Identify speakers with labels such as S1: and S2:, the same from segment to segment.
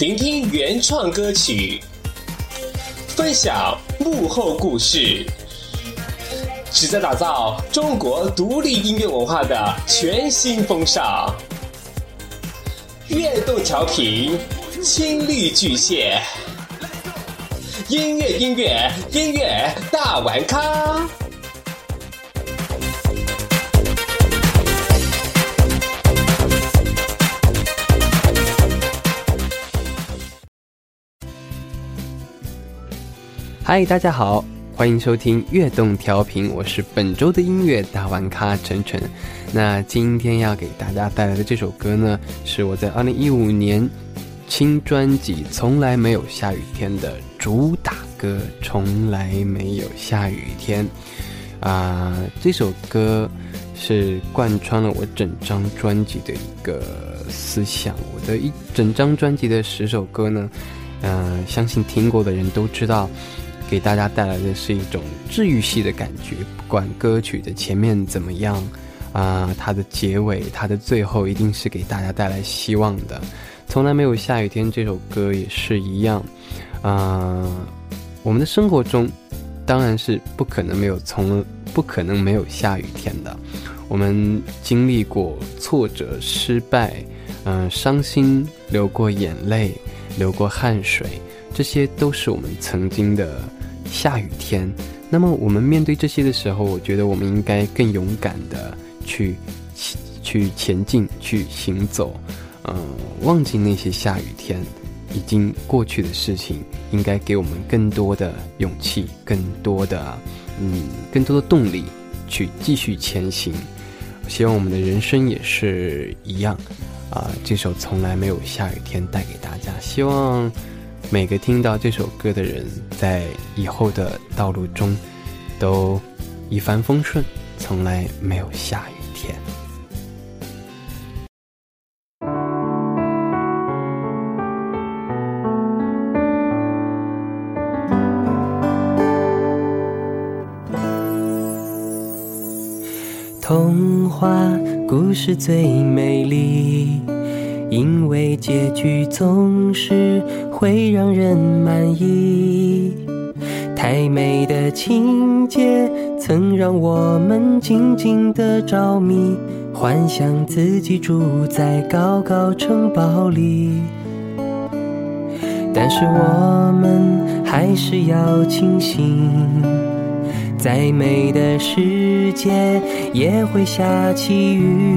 S1: 聆听原创歌曲，分享幕后故事，旨在打造中国独立音乐文化的全新风尚。悦动调频，亲历巨蟹，音乐音乐音乐大玩咖。
S2: 嗨，大家好，欢迎收听悦动调频，我是本周的音乐大玩咖晨晨。那今天要给大家带来的这首歌呢，是我在二零一五年新专辑《从来没有下雨天》的主打歌《从来没有下雨天》啊。这首歌是贯穿了我整张专辑的一个思想。我的一整张专辑的十首歌呢，嗯，相信听过的人都知道。给大家带来的是一种治愈系的感觉，不管歌曲的前面怎么样，啊，它的结尾，它的最后，一定是给大家带来希望的。从来没有下雨天这首歌也是一样，啊，我们的生活中当然是不可能没有从不可能没有下雨天的。我们经历过挫折、失败，嗯，伤心，流过眼泪，流过汗水，这些都是我们曾经的。下雨天，那么我们面对这些的时候，我觉得我们应该更勇敢的去去前进，去行走，嗯，忘记那些下雨天已经过去的事情，应该给我们更多的勇气，更多的嗯，更多的动力去继续前行。希望我们的人生也是一样啊！这首从来没有下雨天带给大家，希望。每个听到这首歌的人，在以后的道路中，都一帆风顺，从来没有下雨天。
S3: 童话故事最美丽。因为结局总是会让人满意，太美的情节曾让我们紧紧的着迷，幻想自己住在高高城堡里。但是我们还是要清醒，再美的世界也会下起雨。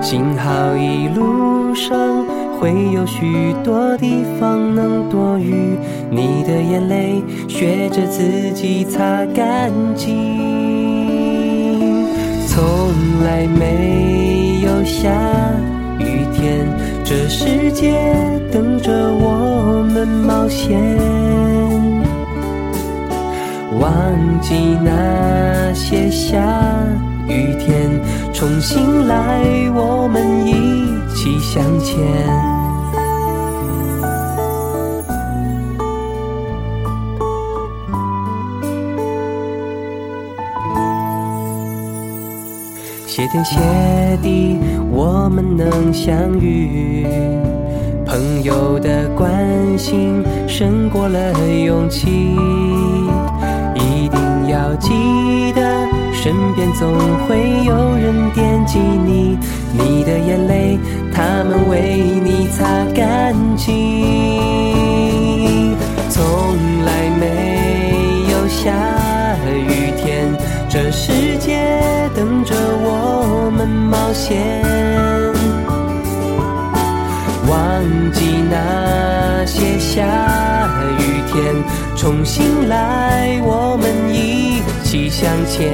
S3: 幸好一路上会有许多地方能躲雨，你的眼泪学着自己擦干净。从来没有下雨天，这世界等着我们冒险。忘记那些下雨天。重新来，我们向前。谢天谢地，我们能相遇。朋友的关心胜过了勇气，身边总会有人惦记你，你的眼泪，他们为你擦干净。从来没有下雨天，这世界等着我们冒险。忘记那些下雨天，重新来，我们一起向前。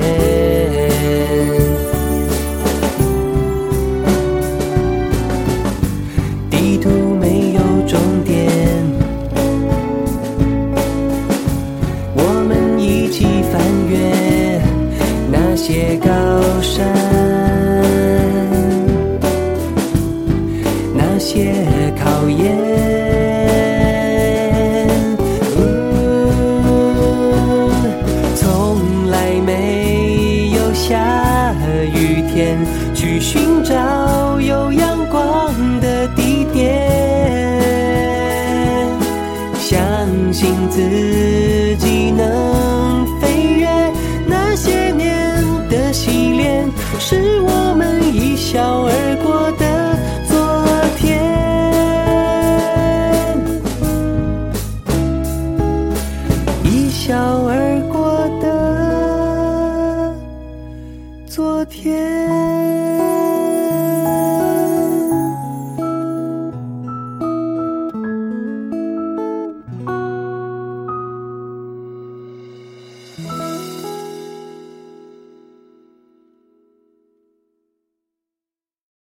S3: 雨天，去寻找有阳光的地点。相信自己能飞越那些年的洗练，是我们一笑而过的